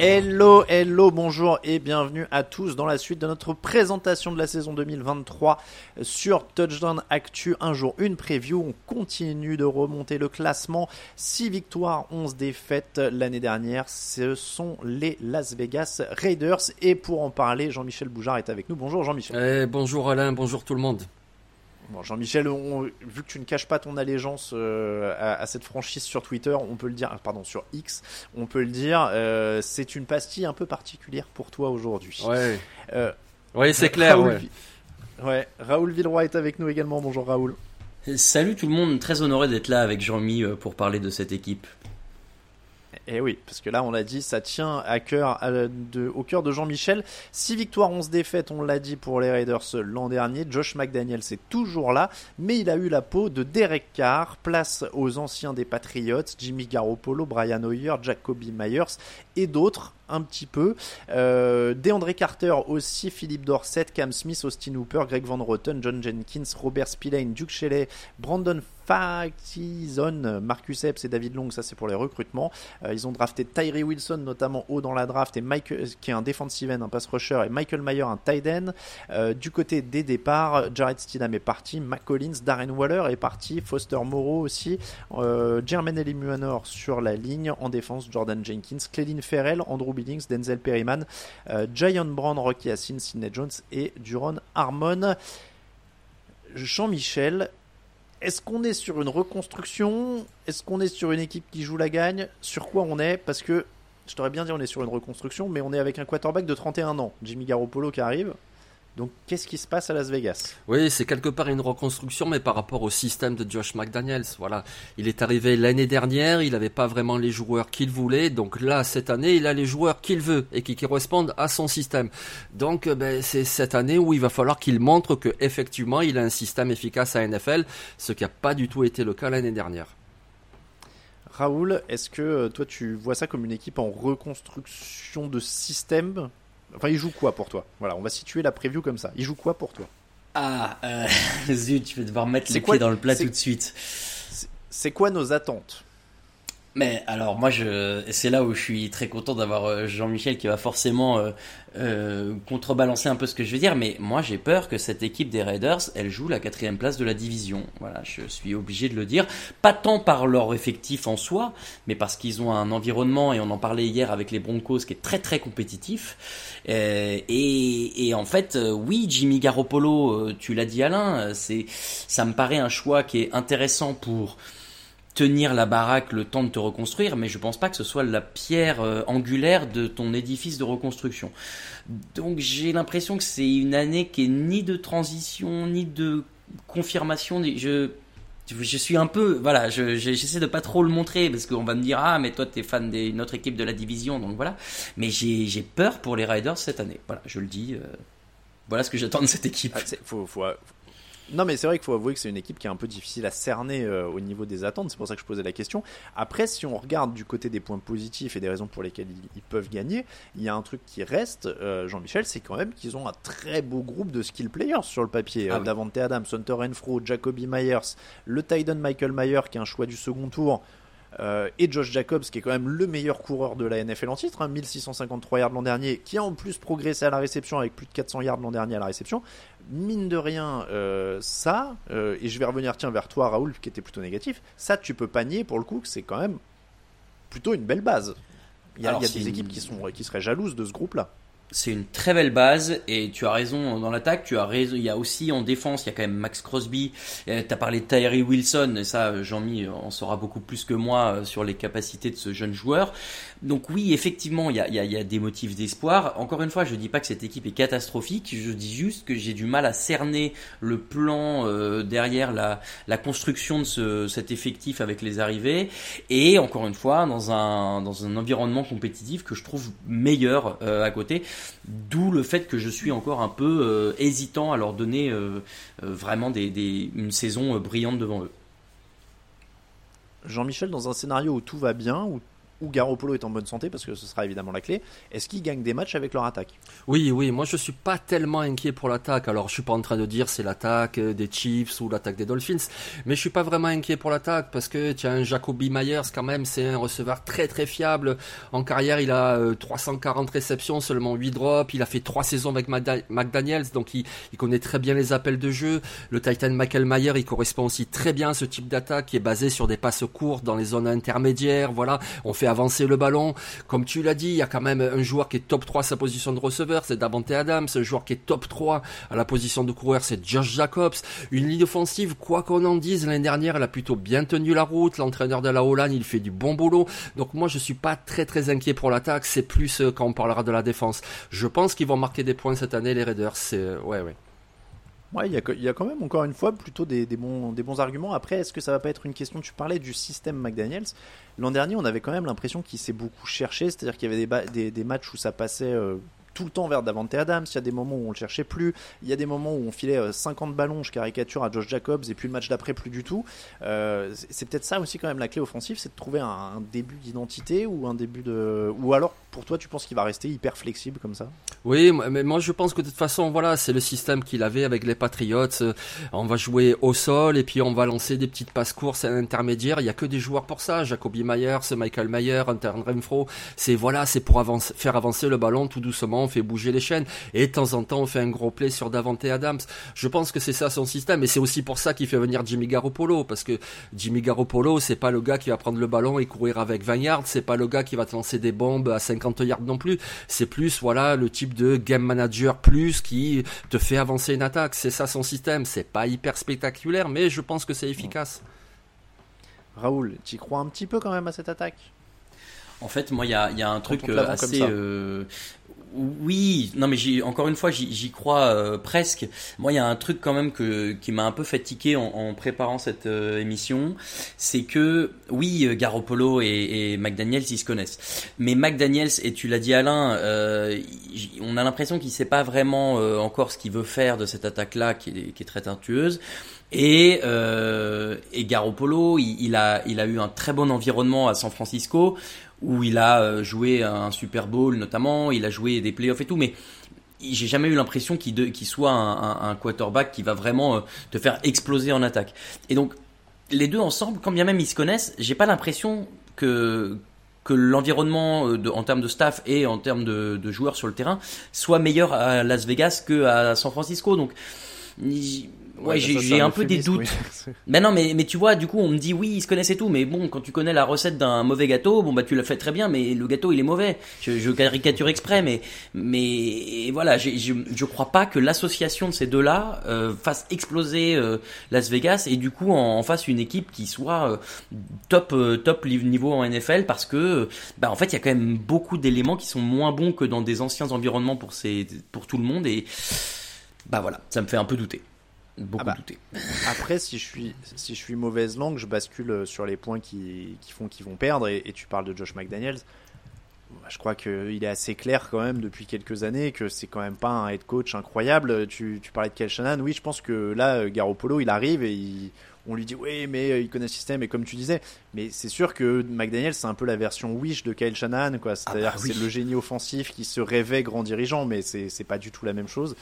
Hello, hello, bonjour et bienvenue à tous dans la suite de notre présentation de la saison 2023 sur Touchdown Actu. Un jour, une preview. On continue de remonter le classement. 6 victoires, 11 défaites l'année dernière. Ce sont les Las Vegas Raiders. Et pour en parler, Jean-Michel Boujard est avec nous. Bonjour Jean-Michel. Eh, bonjour Alain, bonjour tout le monde. Bon, Jean-Michel, on- vu que tu ne caches pas ton allégeance euh, à, à cette franchise sur Twitter, on peut le dire, ah, pardon, sur X, on peut le dire, euh, c'est une pastille un peu particulière pour toi aujourd'hui. Ouais, Euh, ouais c'est clair. Raoul ouais. Raoul Villeroy est avec nous également. Bonjour Raoul. Salut tout le monde, très honoré d'être là avec Jean-Mi pour parler de cette équipe. Et oui, parce que là, on l'a dit, ça tient au cœur de Jean-Michel. 6 victoires, 11 défaites, on l'a dit pour les Raiders l'an dernier. Josh McDaniel, c'est toujours là, mais il a eu la peau de Derek Carr. Place aux anciens des Patriots, Jimmy Garoppolo, Brian Hoyer, Jacoby Myers et d'autres, un petit peu. Euh, DeAndre Carter aussi, Philippe Dorset, Cam Smith, Austin Hooper, Greg Van Roten, John Jenkins, Robert Spillane, Duke Shelley, Brandon Faxon, Marcus Epps et David Long, ça c'est pour les recrutements. Euh, ils ont drafté Tyree Wilson notamment haut dans la draft et Mike qui est un defensive end, un pass rusher et Michael Mayer un tight end. Euh, du côté des départs, Jared Stidham est parti, Mac Collins, Darren Waller est parti, Foster Moreau aussi, euh, Jermaine Elimuanor sur la ligne en défense, Jordan Jenkins, Clelin Ferrell, Andrew Billings, Denzel Perryman, euh, Giant Brown, Rocky Hassin, Sidney Jones et Duron Harmon. Jean-Michel, est-ce qu'on est sur une reconstruction? Est-ce qu'on est sur une équipe qui joue la gagne? Sur quoi on est? Parce que je t'aurais bien dit on est sur une reconstruction, mais on est avec un quarterback de 31 ans, Jimmy Garoppolo qui arrive. Donc qu'est-ce qui se passe à Las Vegas? Oui, c'est quelque part une reconstruction, mais par rapport au système de Josh McDaniels. Voilà, il est arrivé l'année dernière, il n'avait pas vraiment les joueurs qu'il voulait, donc là cette année, il a les joueurs qu'il veut et qui correspondent à son système. Donc euh, ben, c'est cette année où il va falloir qu'il montre que effectivement il a un système efficace à NFL, ce qui n'a pas du tout été le cas l'année dernière. Raoul, est-ce que euh, toi tu vois ça comme une équipe en reconstruction de système? Enfin, il joue quoi pour toi Voilà, on va situer la preview comme ça. Il joue quoi pour toi Ah, euh, zut, je vais devoir mettre les quoi- pieds dans le plat tout de suite. C'est quoi nos attentes Mais alors moi, je, c'est là où je suis très content d'avoir euh, Jean-Michel qui va forcément euh, euh, contrebalancer un peu ce que je veux dire. Mais moi, j'ai peur que cette équipe des Raiders, elle joue la quatrième place de la division. Voilà, je suis obligé de le dire. Pas tant par leur effectif en soi, mais parce qu'ils ont un environnement et on en parlait hier avec les Broncos qui est très très compétitif. Euh, et, et en fait, euh, oui, Jimmy Garoppolo, tu l'as dit Alain, c'est, ça me paraît un choix qui est intéressant pour tenir la baraque le temps de te reconstruire, mais je pense pas que ce soit la pierre euh, angulaire de ton édifice de reconstruction. Donc j'ai l'impression que c'est une année qui est ni de transition, ni de confirmation. Je, je suis un peu, voilà, je- je- j'essaie de pas trop le montrer parce qu'on va me dire ah mais toi t'es fan d'une autre équipe de la division, donc voilà. Mais j'ai peur pour les Riders cette année. Voilà, je le dis. euh, voilà ce que j'attends de cette équipe. Ah, faut- Non, mais c'est vrai qu'il faut avouer que c'est une équipe qui est un peu difficile à cerner euh, au niveau des attentes. C'est pour ça que je posais la question. Après, si on regarde du côté des points positifs et des raisons pour lesquelles ils, ils peuvent gagner, il y a un truc qui reste, euh, Jean-Michel, c'est quand même qu'ils ont un très beau groupe de skill players sur le papier. Ah Euh, oui. Davante Adams, Hunter Renfro, Jacoby Myers, le Titan Michael Mayer qui est un choix du second tour. Euh, et Josh Jacobs, qui est quand même le meilleur coureur de la NFL en titre, hein, 1653 yards l'an dernier, qui a en plus progressé à la réception avec plus de 400 yards l'an dernier à la réception. Mine de rien, euh, ça, euh, et je vais revenir tiens vers toi Raoul, qui était plutôt négatif, ça tu peux panier pour le coup que c'est quand même plutôt une belle base. Il y a, Alors, il y a c'est des équipes qui, sont, qui seraient jalouses de ce groupe-là. C'est une très belle base et tu as raison dans l'attaque. Tu as raison. Il y a aussi en défense, il y a quand même Max Crosby. Euh, T'as parlé de Tyree Wilson et ça, Jean-Mi en saura beaucoup plus que moi euh, sur les capacités de ce jeune joueur. Donc oui, effectivement, il y a, des motifs d'espoir. Encore une fois, je dis pas que cette équipe est catastrophique. Je dis juste que j'ai du mal à cerner le plan euh, derrière la, construction de ce, cet effectif avec les arrivées. Et encore une fois, dans un, environnement compétitif que je trouve meilleur euh, à côté. D'où le fait que je suis encore un peu euh, hésitant à leur donner euh, vraiment des, une saison brillante devant eux. Jean-Michel, dans un scénario où tout va bien, où, où Garoppolo est en bonne santé, parce que ce sera évidemment la clé, est-ce qu'ils gagnent des matchs avec leur attaque? Oui, oui, moi je suis pas tellement inquiet pour l'attaque. Alors je suis pas en train de dire c'est l'attaque euh, des Chiefs ou l'attaque des Dolphins, mais je suis pas vraiment inquiet pour l'attaque parce que un Jacoby Myers quand même, c'est un receveur très très fiable. En carrière, il a euh, 340 réceptions, seulement 8 drops. Il a fait 3 saisons avec McDaniels, donc il, il connaît très bien les appels de jeu. Le Titan Michael Mayer, il correspond aussi très bien à ce type d'attaque qui est basé sur des passes courtes dans les zones intermédiaires. Voilà, on fait avancer le ballon. Comme tu l'as dit, il y a quand même un joueur qui est top 3 à sa position de receveur, c'est Davante Adams. Un joueur qui est top 3 à la position de coureur, c'est Josh Jacobs. Une ligne offensive, quoi qu'on en dise, l'année dernière, elle a plutôt bien tenu la route. L'entraîneur de la Hollande, il fait du bon boulot. Donc moi, je suis pas très très inquiet pour l'attaque. C'est plus euh, quand on parlera de la défense. Je pense qu'ils vont marquer des points cette année, les Raiders. C'est euh, ouais, ouais. Ouais, il y, a, quand même encore une fois plutôt des, bons, arguments. Après, est-ce que ça va pas être une question Tu parlais du système McDaniels. L'an dernier, on avait quand même l'impression qu'il s'est beaucoup cherché, c'est-à-dire qu'il y avait des, des matchs où ça passait euh, tout le temps vers Davante Adams. Il y a des moments où on le cherchait plus. Il y a des moments où on filait euh, 50 ballons, je caricature, à Josh Jacobs, et puis le match d'après, plus du tout. Euh, c'est peut-être ça aussi quand même la clé offensive, c'est de trouver un, début d'identité ou un début de. Ou alors, pour toi, tu penses qu'il va rester hyper flexible comme ça? Oui, mais moi je pense que de toute façon, voilà, c'est le système qu'il avait avec les Patriots. Euh, On va jouer au sol et puis on va lancer des petites passes courtes à l'intermédiaire. Il y a que des joueurs pour ça. Jacoby Myers, Michael Mayer, Hunter Renfro. C'est voilà, c'est pour faire avancer le ballon tout doucement. On fait bouger les chaînes et de temps en temps on fait un gros play sur Davante Adams. Je pense que c'est ça son système et c'est aussi pour ça qu'il fait venir Jimmy Garoppolo parce que Jimmy Garoppolo, c'est pas le gars qui va prendre le ballon et courir avec 20 yards. C'est pas le gars qui va te lancer des bombes à 50 yards non plus. C'est plus voilà le type de game manager plus qui te fait avancer une attaque. C'est ça son système. C'est pas hyper spectaculaire, mais je pense que c'est efficace. Raoul, tu crois un petit peu quand même à cette attaque? En fait, moi, il y a, il y a un truc euh, assez. euh, oui, non, mais encore une fois, j'y crois euh, presque. Moi, il y a un truc quand même que, qui m'a un peu fatigué en, en préparant cette euh, émission, c'est que oui, euh, Garoppolo et, et McDaniels, ils se connaissent. Mais McDaniels, et tu l'as dit Alain, euh, on a l'impression qu'il sait pas vraiment euh, encore ce qu'il veut faire de cette attaque-là, qui est, qui est très teintueuse. Et, euh, et Garoppolo, il, il a, il a eu un très bon environnement à San Francisco, où il a euh, joué un Super Bowl notamment, il a joué des playoffs et tout, mais j'ai jamais eu l'impression qu'il qu'il soit un, un- un quarterback qui va vraiment euh, te faire exploser en attaque. Et donc, les deux ensemble, quand bien même ils se connaissent, j'ai pas l'impression que que l'environnement euh, en termes de staff et en termes de, de joueurs sur le terrain soit meilleur à Las Vegas que à San Francisco. Donc, ouais, j'ai c'est j'ai un peu des doutes. oui. Mais non, mais, mais tu vois, du coup, on me dit oui, ils se connaissent et tout, mais bon, quand tu connais la recette d'un mauvais gâteau, bon bah tu l'as fait très bien, mais le gâteau il est mauvais. Je, je caricature exprès, mais mais voilà, je je crois pas que l'association de ces deux-là euh, fasse exploser euh, Las Vegas et du coup en, en fasse une équipe qui soit euh, top euh, top niveau en NFL parce que bah en fait il y a quand même beaucoup d'éléments qui sont moins bons que dans des anciens environnements pour ces pour tout le monde et bah voilà, ça me fait un peu douter, beaucoup Ah bah. douter. Après, si je suis si je suis mauvaise langue, je bascule sur les points qui, qui font qu'ils vont perdre. Et, et tu parles de Josh McDaniels. Bah, Je crois qu'il est assez clair quand même depuis quelques années que c'est quand même pas un head coach incroyable. Tu, tu parlais de Kel Shanahan. Oui, je pense que là, euh, Garoppolo, il arrive et il- on lui dit oui, mais il connaît le système et comme tu disais, mais c'est sûr que McDaniel c'est un peu la version Wish de Kyle Shanahan, quoi. C'est-à-dire bah que oui. c'est le génie offensif qui se rêvait grand dirigeant, mais c'est c'est pas du tout la même chose.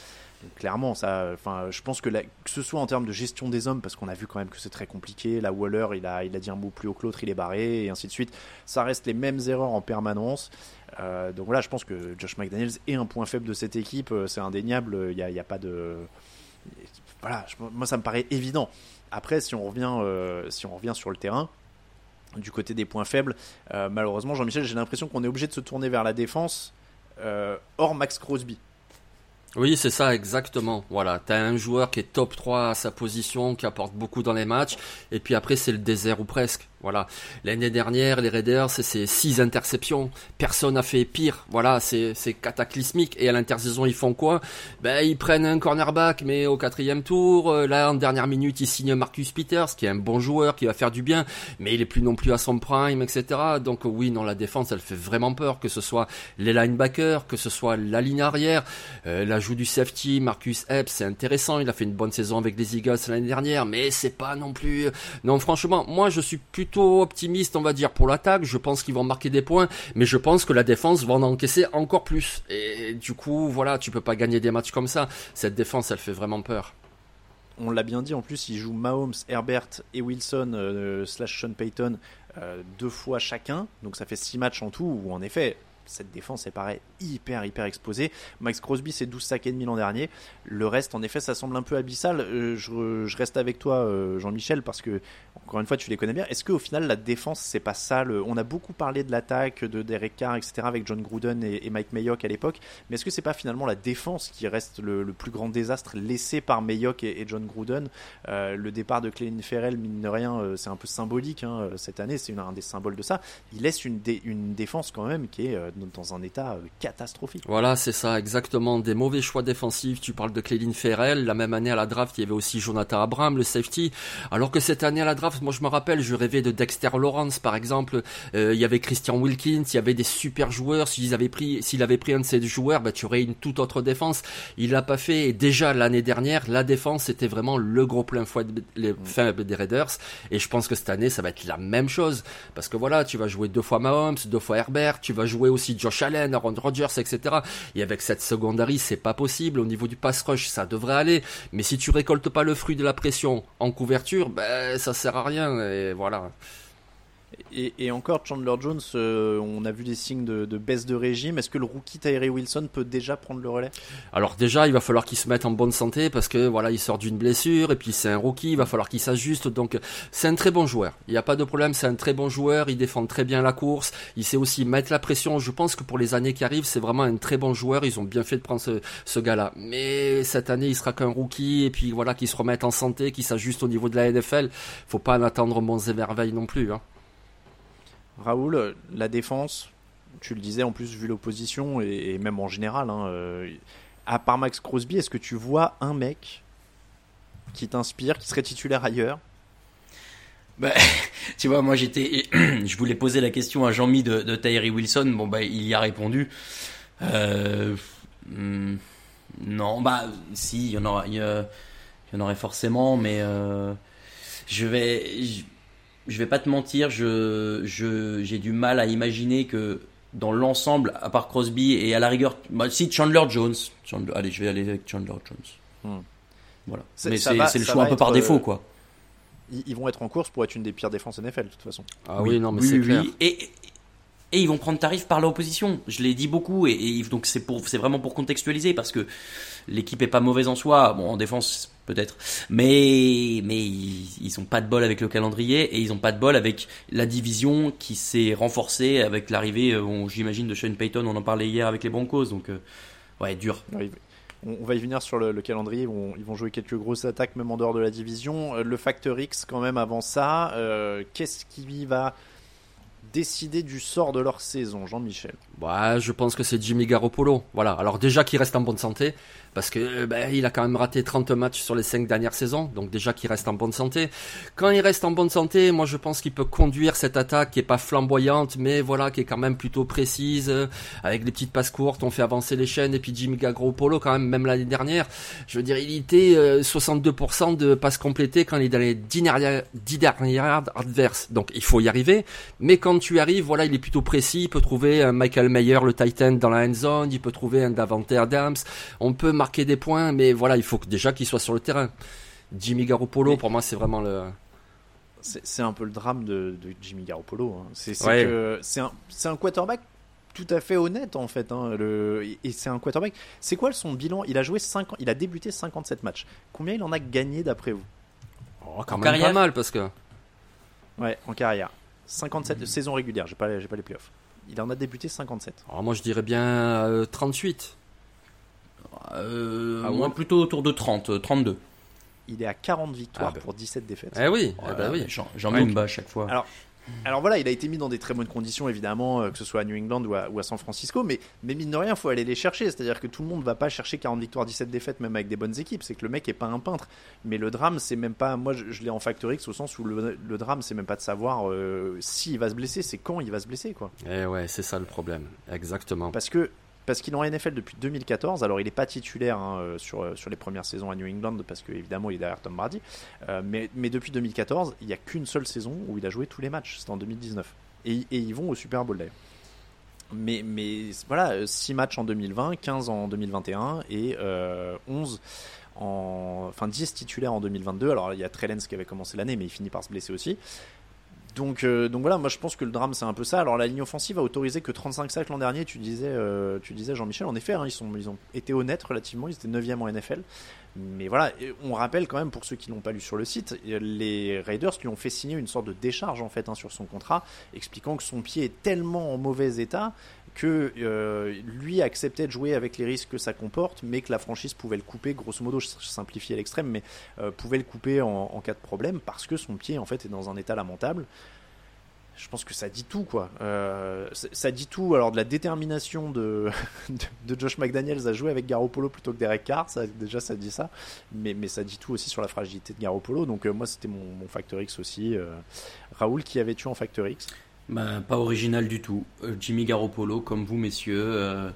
Clairement, ça, enfin, je pense que, la- que ce soit en termes de gestion des hommes, parce qu'on a vu quand même que c'est très compliqué. La Waller, il a, il a dit un mot plus haut que l'autre, il est barré, et ainsi de suite. Ça reste les mêmes erreurs en permanence. Euh, donc voilà, je pense que Josh McDaniels est un point faible de cette équipe. euh, C'est indéniable. Il n'y a, a pas de, voilà, je- moi ça me paraît évident. Après, si on revient, euh, si on revient sur le terrain. Du côté des points faibles, malheureusement, Jean-Michel, j'ai l'impression qu'on est obligé de se tourner vers la défense, hors Max Crosby. Oui, c'est ça, exactement. Voilà, t'as un joueur qui est top 3 à sa position, qui apporte beaucoup dans les matchs, et puis après c'est le désert ou presque. Voilà. L'année dernière, les Raiders, c'est c'est six interceptions. Personne n'a fait pire. Voilà, c'est c'est cataclysmique. Et à l'intersaison, ils font quoi? Ben, ils prennent un cornerback, mais au quatrième tour. Euh, Là, en dernière minute, ils signent Marcus Peters, qui est un bon joueur, qui va faire du bien, mais il est plus non plus à son prime, etc. Donc oui, non, la défense, elle fait vraiment peur, que ce soit les linebackers, que ce soit la ligne arrière, euh, l'ajout du safety, Marcus Epps, c'est intéressant. Il a fait une bonne saison avec les Eagles l'année dernière, mais c'est pas non plus. Non, franchement, moi, je suis plutôt optimiste, on va dire, pour l'attaque. Je pense qu'ils vont marquer des points, mais je pense que la défense va en encaisser encore plus. Et du coup, voilà, tu peux pas gagner des matchs comme ça. Cette défense, elle fait vraiment peur. On l'a bien dit, en plus, ils jouent Mahomes, Herbert et Wilson euh, slash Sean Payton euh, deux fois chacun. Donc ça fait six matchs en tout où, en effet, cette défense est pareil hyper hyper exposée. Max Crosby c'est 12 sacs et demi l'an dernier. Le reste en effet ça semble un peu abyssal. Euh, je, reste avec toi euh, Jean-Michel parce que encore une fois tu les connais bien. Est-ce qu'au final la défense c'est pas ça. On a beaucoup parlé de l'attaque de Derek Carr etc avec John Gruden et, Mike Mayock à l'époque. Mais est-ce que c'est pas finalement la défense qui reste le, plus grand désastre laissé par Mayock et, John Gruden? Euh, Le départ de Clelin Ferrell mine de rien c'est un peu symbolique hein, cette année c'est un des symboles de ça. Il laisse une, dé- une défense quand même qui est dans un état euh, catastrophique. Voilà, c'est ça, exactement. Des mauvais choix défensifs. Tu parles de Cléline Ferrell. La même année à la draft, il y avait aussi Jonathan Abram, le safety. Alors que cette année à la draft, moi je me rappelle, je rêvais de Dexter Lawrence, par exemple. Euh, il y avait Christian Wilkins, il y avait des super joueurs. S'ils avaient pris, s'il avait pris un de ces joueurs, bah, tu aurais une toute autre défense. Il l'a pas fait. Et déjà l'année dernière, la défense c'était vraiment le gros plein fouet de- les- faible des Raiders. Et je pense que cette année, ça va être la même chose. Parce que voilà, tu vas jouer deux fois Mahomes, deux fois Herbert, tu vas jouer aussi Josh Allen, Aaron Rodgers, etc. Et avec cette secondary, c'est pas possible. Au niveau du pass rush, ça devrait aller. Mais si tu récoltes pas le fruit de la pression en couverture, ben, ça sert à rien. Et voilà. Et, et encore, Chandler Jones, euh, on a vu des signes de, de baisse de régime. Est-ce que le rookie Tyree Wilson peut déjà prendre le relais? Alors déjà, il va falloir qu'il se mette en bonne santé parce que voilà, il sort d'une blessure et puis c'est un rookie, il va falloir qu'il s'ajuste. Donc c'est un très bon joueur. Il n'y a pas de problème, c'est un très bon joueur. Il défend très bien la course. Il sait aussi mettre la pression. Je pense que pour les années qui arrivent, c'est vraiment un très bon joueur. Ils ont bien fait de prendre ce, ce gars-là. Mais cette année, il sera qu'un rookie et puis voilà, qu'il se remette en santé, qu'il s'ajuste au niveau de la NFL. Faut pas en attendre bons et merveilles non plus. Hein. Raoul, la défense, tu le disais en plus vu l'opposition et, même en général, hein, euh, à part Max Crosby, est-ce que tu vois un mec qui t'inspire, qui serait titulaire ailleurs? Bah, tu vois, moi j'étais, je voulais poser la question à Jean-Mi de, de Tyree Wilson. Bon bah il y a répondu. Euh, hmm, non, bah si, il y en aurait forcément, mais euh, je vais, je vais pas te mentir, je, je, j'ai du mal à imaginer que dans l'ensemble, à part Crosby et à la rigueur, bah, si Chandler Jones, Chandler- allez, je vais aller avec Chandler Jones. Hmm. Voilà. C'est- Mais c'est le choix un peu par défaut, euh, quoi. ils, ils vont être en course pour être une des pires défenses NFL de toute façon. Ah oui, non, mais oui, c'est oui, clair. oui. Et, et ils vont prendre tarif par l'opposition. Je l'ai dit beaucoup et, donc c'est pour c'est vraiment pour contextualiser parce que l'équipe est pas mauvaise en soi. Bon, en défense peut-être, mais mais ils, ils ont pas de bol avec le calendrier et ils ont pas de bol avec la division qui s'est renforcée avec l'arrivée, euh, on- j'imagine, de Sean Payton. On en parlait hier avec les Broncos, donc euh, ouais, dur. Ouais, On, on va y venir sur le, le calendrier. Vont, ils vont jouer quelques grosses attaques, même en dehors de la division. Euh, Le facteur X, quand même, avant ça, euh, qu'est-ce qui va décider du sort de leur saison, Jean-Michel bah, Je pense que c'est Jimmy Garoppolo. Voilà. Alors déjà qu'il reste en bonne santé, parce que euh, ben, il a quand même raté 30 matchs sur les 5 dernières saisons, donc déjà qu'il reste en bonne santé. Quand il reste en bonne santé, moi je pense qu'il peut conduire cette attaque qui est pas flamboyante, mais voilà, qui est quand même plutôt précise, euh, avec des petites passes courtes, on fait avancer les chaînes, et puis Jimmy Garoppolo quand même, même l'année dernière, je veux dire, il était 62% euh, de passes complétées quand il est dans les 10 dernières adverses, donc il faut y arriver, mais quand tu arrives, voilà, il est plutôt précis, il peut trouver un Michael Mayer, le Titan, dans la end zone, il peut trouver un Davante Adams, on peut marquer des points, mais voilà, il faut déjà qu'il soit sur le terrain. Jimmy Garoppolo, pour moi, c'est vraiment le. C'est un peu le drame de, Jimmy Garoppolo. Hein. C'est un, un, quarterback tout à fait honnête en fait. Hein, le, et c'est un quarterback. C'est quoi son bilan? Il a joué 5 il a débuté 57 matchs. Combien il en a gagné d'après vous? Oh, Quand même pas mal parce que. Ouais, en carrière. 57 de saison régulière, j'ai pas, pas les playoffs. Il en a débuté 57. Alors moi je dirais bien 38. Euh, ah moi plutôt autour de 30, 32. Euh, il est à 40 victoires ah, bah. pour 17 défaites. Eh oui, eh bah oui. j'en mets une bas à chaque fois. Alors, alors voilà, il a été mis dans des très bonnes conditions, évidemment, euh, que ce soit à New England ou à, San Francisco, mais, mais mine de rien, il faut aller les chercher. C'est-à-dire que tout le monde ne va pas chercher 40 victoires, 17 défaites, même avec des bonnes équipes. C'est que le mec est pas un peintre. Mais le drame, c'est même pas. Moi, je, l'ai en Factor X au sens où le, drame, c'est même pas de savoir s'il va se blesser, c'est quand il va se blesser, quoi. Eh ouais, c'est ça le problème. Exactement. Parce que parce qu'il est en NFL depuis 2014. Alors, il n'est pas titulaire hein, euh, sur, euh, sur les premières saisons à New England, parce qu'évidemment, il est derrière Tom Brady. Euh, mais, mais, depuis 2014, il n'y a qu'une seule saison où il a joué tous les matchs. C'était en 2019. Et, ils vont au Super Bowl d'ailleurs. Mais, mais voilà, 6 matchs en 2020, 15 en 2021 et 11 en. Enfin, 10 titulaires en 2022. Alors, il y a Trellens qui avait commencé l'année, mais il finit par se blesser aussi. Donc, euh, donc voilà, moi je pense que le drame c'est un peu ça. Alors la ligne offensive a autorisé que 35 sacs l'an dernier, tu disais, euh, tu disais Jean-Michel, en effet, hein, ils, sont, ils ont été honnêtes relativement, ils étaient 9e en NFL. Mais voilà, on rappelle quand même pour ceux qui l'ont pas lu sur le site, les Raiders lui ont fait signer une sorte de décharge en fait hein, sur son contrat, expliquant que son pied est tellement en mauvais état que euh, lui acceptait de jouer avec les risques que ça comporte, mais que la franchise pouvait le couper, grosso modo, je simplifie à l'extrême, mais euh, pouvait le couper en, cas de problème parce que son pied en fait est dans un état lamentable. Je pense que ça dit tout, quoi. Euh, ça dit tout. Alors de la détermination de, de, Josh McDaniels à jouer avec Garoppolo plutôt que Derek Carr, ça, déjà ça dit ça, mais, ça dit tout aussi sur la fragilité de Garoppolo. Donc moi c'était mon, mon Factor X aussi. Raoul qui avait tué en Factor X? Bah, Pas original du tout. Euh, Jimmy Garoppolo, comme vous messieurs, euh,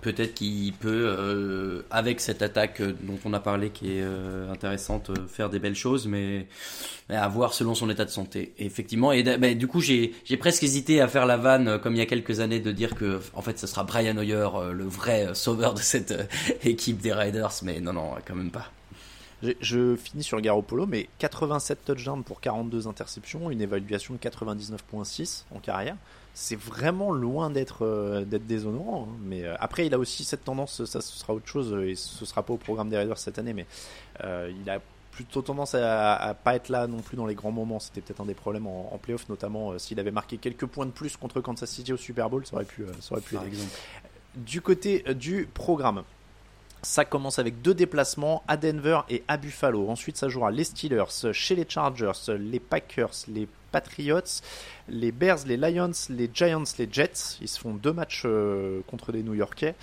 peut-être qu'il peut, euh, avec cette attaque dont on a parlé qui est intéressante, faire des belles choses, mais, à voir selon son état de santé. effectivement, et bah, du coup j'ai presque hésité à faire la vanne comme il y a quelques années de dire que en fait ce sera Brian Hoyer le vrai sauveur de cette équipe des Raiders, mais non non quand même pas. Je finis sur Garoppolo, mais 87 touchdowns pour 42 interceptions, une évaluation de 99.6 en carrière. C'est vraiment loin d'être euh, d'être déshonorant. Hein. Mais euh, après, il a aussi cette tendance, ça ce sera autre chose, et ce sera pas au programme des Raiders cette année, mais euh, il a plutôt tendance à, à, pas être là non plus dans les grands moments. C'était peut-être un des problèmes en, en playoff, notamment s'il avait marqué quelques points de plus contre Kansas City au Super Bowl, ça aurait pu, ça aurait pu être. Du côté du programme, ça commence avec deux déplacements à Denver et à Buffalo. Ensuite, ça jouera les Steelers, chez les Chargers, les Packers, les Patriots, les Bears, les Lions, les Giants, les Jets. Ils se font deux matchs euh, contre les New Yorkais.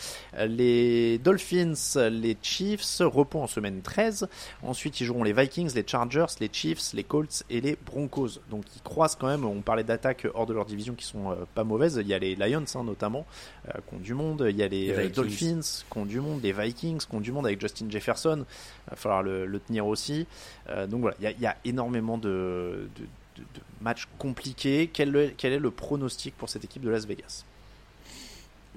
Les Dolphins, les Chiefs, repos en semaine 13. Ensuite, ils joueront les Vikings, les Chargers, les Chiefs, les Colts et les Broncos. Donc, ils croisent quand même. On parlait d'attaques hors de leur division qui sont euh, pas mauvaises. Il y a les Lions, hein, notamment, euh, qui ont du monde. Il y a les, Dolphins, qui ont du monde. Les Vikings, qui ont du monde avec Justin Jefferson. Il va falloir le, tenir aussi. donc voilà, il y a, énormément de de, match compliqué. Quel, quel, est le pronostic pour cette équipe de Las Vegas?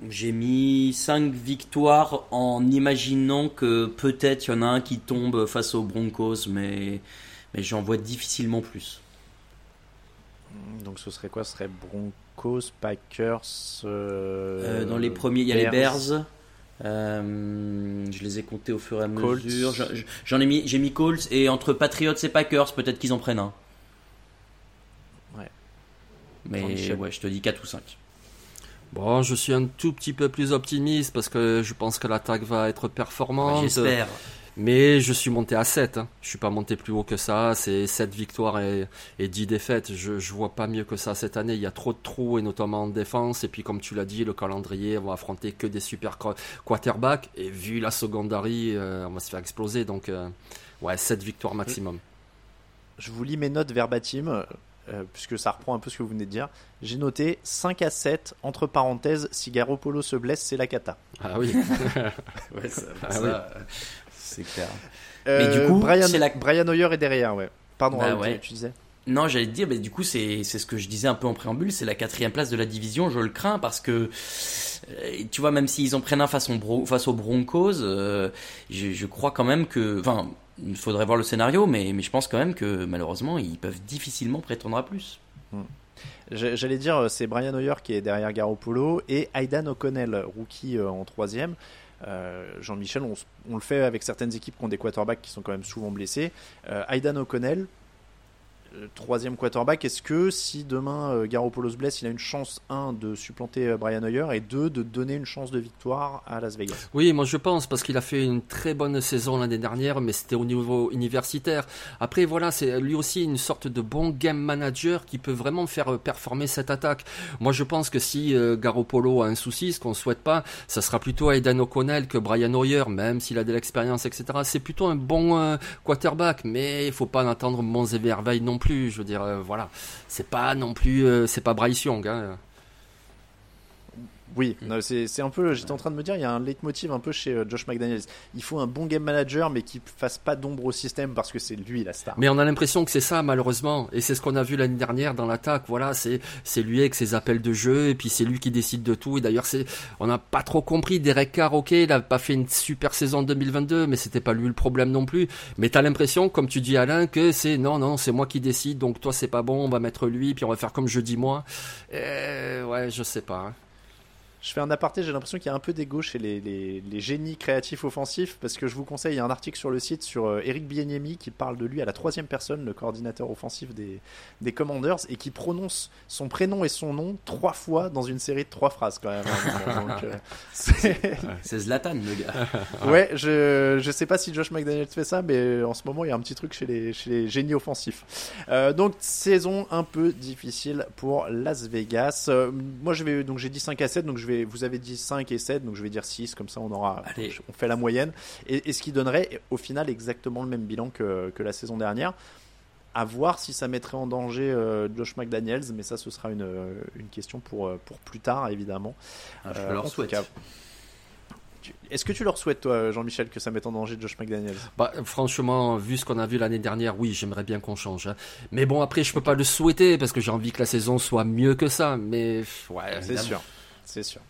J'ai mis 5 victoires en imaginant que peut-être il y en a un qui tombe face aux Broncos, mais, mais j'en vois difficilement plus. Donc ce serait quoi? Ce serait Broncos, Packers euh, euh, Dans les premiers, il y a les Bears. Euh, je les ai comptés au fur et à mesure. J'en ai mis, j'ai mis Colts et entre Patriots et Packers, peut-être qu'ils en prennent un. Mais ouais, je te dis 4 ou 5. Bon, je suis un tout petit peu plus optimiste parce que je pense que l'attaque va être performante. J'espère. Mais je suis monté à 7. Hein. Je suis pas monté plus haut que ça. C'est 7 victoires et, et 10 défaites. Je, je vois pas mieux que ça cette année. Il y a trop de trous et notamment en défense. Et puis comme tu l'as dit, le calendrier, on va affronter que des super quarterbacks. Et vu la secondary, euh, on va se faire exploser. Donc euh, ouais, 7 victoires maximum. Je vous lis mes notes verbatim. Euh, puisque ça reprend un peu ce que vous venez de dire. J'ai noté 5 à 7, entre parenthèses, si Garoppolo se blesse, c'est la cata. Ah oui. ouais, ça, ah oui. C'est clair. Euh, mais du coup, Brian, la... Brian Hoyer est derrière, ouais. Pardon, bah, ouais. tu disais non, j'allais te dire, mais du coup, c'est ce que je disais un peu en préambule, c'est la quatrième place de la division. Je le crains parce que, euh, tu vois, même s'ils en prennent un face, face aux Broncos, euh, je, je, crois quand même que, enfin, il faudrait voir le scénario, mais, je pense quand même que malheureusement, ils peuvent difficilement prétendre à plus. Hmm. J'allais dire, c'est Brian Hoyer qui est derrière Garoppolo et Aidan O'Connell, rookie en troisième. Euh, Jean-Michel, on, le fait avec certaines équipes qui ont des quarterbacks qui sont quand même souvent blessés. Euh, Aidan O'Connell, euh, troisième quarterback, est-ce que si demain euh, Garoppolo se blesse, il a une chance, un, de supplanter euh, Brian Hoyer et deux, de donner une chance de victoire à Las Vegas? Oui, moi je pense, parce qu'il a fait une très bonne saison l'année dernière, mais c'était au niveau universitaire. Après, voilà, c'est lui aussi une sorte de bon game manager qui peut vraiment faire performer cette attaque. Moi je pense que si Garoppolo a un souci, ce qu'on ne souhaite pas, ça sera plutôt Aidan O'Connell que Brian Hoyer, même s'il a de l'expérience, etc. C'est plutôt un bon quarterback, mais il faut pas en attendre bons et merveilles plus. Je veux dire, euh, voilà, c'est pas non plus, euh, c'est pas Bryce Young. Hein. Oui, mm. c'est un peu. J'étais en train de me dire, il y a un leitmotiv un peu chez euh, Josh McDaniels. Il faut un bon game manager, mais qui fasse pas d'ombre au système parce que c'est lui la star. Mais on a l'impression que c'est ça, malheureusement. Et c'est ce qu'on a vu l'année dernière dans l'attaque. Voilà, c'est c'est lui avec ses appels de jeu, et puis c'est lui qui décide de tout. Et d'ailleurs, c'est on n'a pas trop compris. Derek Carr, ok, il a pas fait une super saison 2022, mais c'était pas lui le problème non plus. Mais t'as l'impression, comme tu dis Alain, que c'est non, non, c'est moi qui décide. Donc toi, c'est pas bon. On va mettre lui, puis on va faire comme je dis moi. ouais, je sais pas. Hein. Je fais un aparté, j'ai l'impression qu'il y a un peu d'ego chez les, les, génies créatifs offensifs, parce que je vous conseille, il y a un article sur le site sur euh, Eric Bieniemi qui parle de lui à la troisième personne, le coordinateur offensif des, des Commanders, et qui prononce son prénom et son nom trois fois dans une série de trois phrases quand même. Euh, c'est Zlatan le gars. ouais, je, je sais pas si Josh McDaniels fait ça, mais en ce moment il y a un petit truc chez les, chez les génies offensifs. Euh, donc saison un peu difficile pour Las Vegas. moi je vais donc j'ai dit 5 à 7, donc je vous avez dit 5 et 7, donc je vais dire 6, comme ça on aura, on fait la moyenne. Et, ce qui donnerait au final exactement le même bilan que, la saison dernière. À voir si ça mettrait en danger euh, Josh McDaniels, mais ça ce sera une, une question pour, euh, pour plus tard évidemment. Ah, je leur souhaite. Est-ce que tu leur souhaites, toi, Jean-Michel, que ça mette en danger Josh McDaniels? Bah, Franchement, vu ce qu'on a vu l'année dernière, oui, j'aimerais bien qu'on change. Hein. Mais bon, après, je peux pas le souhaiter parce que j'ai envie que la saison soit mieux que ça. Mais ouais, c'est sûr, c'est sûr.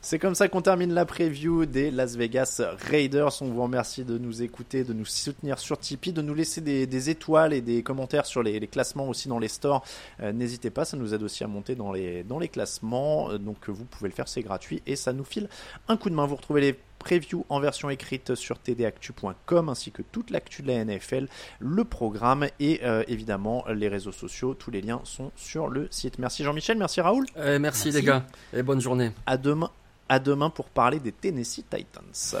C'est comme ça qu'on termine la preview des Las Vegas Raiders. On vous remercie de nous écouter, de nous soutenir sur Tipeee, de nous laisser des, étoiles et des commentaires sur les, classements aussi dans les stores. Euh, n'hésitez pas, ça nous aide aussi à monter dans les, dans les classements. Euh, donc vous pouvez le faire, c'est gratuit et ça nous file un coup de main. Vous retrouvez les previews en version écrite sur tdactu.com ainsi que toute l'actu de la NFL, le programme et euh, évidemment les réseaux sociaux. Tous les liens sont sur le site. Merci Jean-Michel, merci Raoul. merci, merci, les gars et bonne journée. À demain. À demain pour parler des Tennessee Titans.